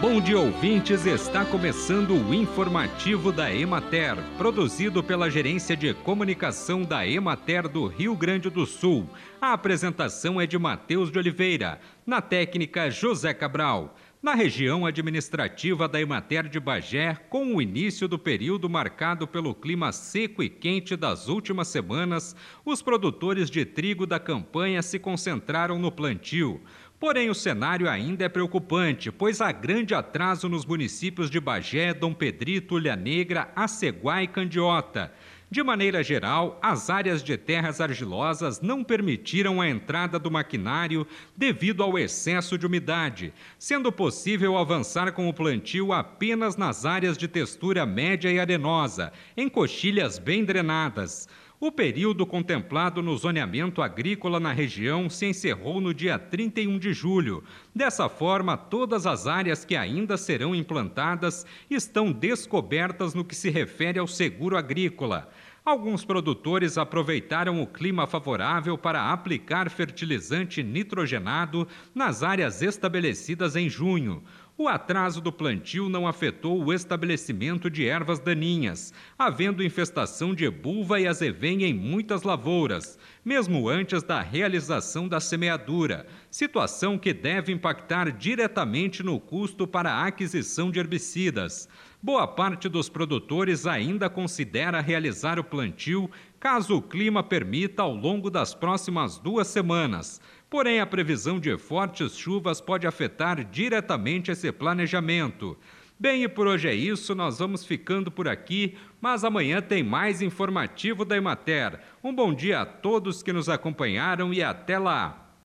Bom dia, ouvintes. Está começando o informativo da Emater, produzido pela Gerência de Comunicação da Emater do Rio Grande do Sul. A apresentação é de Matheus de Oliveira, na técnica José Cabral. Na região administrativa da Emater de Bagé, com o início do período marcado pelo clima seco e quente das últimas semanas, os produtores de trigo da campanha se concentraram no plantio. Porém, o cenário ainda é preocupante, pois há grande atraso nos municípios de Bagé, Dom Pedrito, Ilha Negra, Aceguá e Candiota. De maneira geral, as áreas de terras argilosas não permitiram a entrada do maquinário devido ao excesso de umidade, sendo possível avançar com o plantio apenas nas áreas de textura média e arenosa, em coxilhas bem drenadas. O período contemplado no zoneamento agrícola na região se encerrou no dia 31 de julho. Dessa forma, todas as áreas que ainda serão implantadas estão descobertas no que se refere ao seguro agrícola. Alguns produtores aproveitaram o clima favorável para aplicar fertilizante nitrogenado nas áreas estabelecidas em junho. O atraso do plantio não afetou o estabelecimento de ervas daninhas, havendo infestação de bulva e azevenha em muitas lavouras, mesmo antes da realização da semeadura, situação que deve impactar diretamente no custo para a aquisição de herbicidas. Boa parte dos produtores ainda considera realizar o plantio caso o clima permita ao longo das próximas duas semanas. Porém, a previsão de fortes chuvas pode afetar diretamente esse planejamento. Bem, e por hoje é isso, nós vamos ficando por aqui, mas amanhã tem mais informativo da Emater. Um bom dia a todos que nos acompanharam e até lá!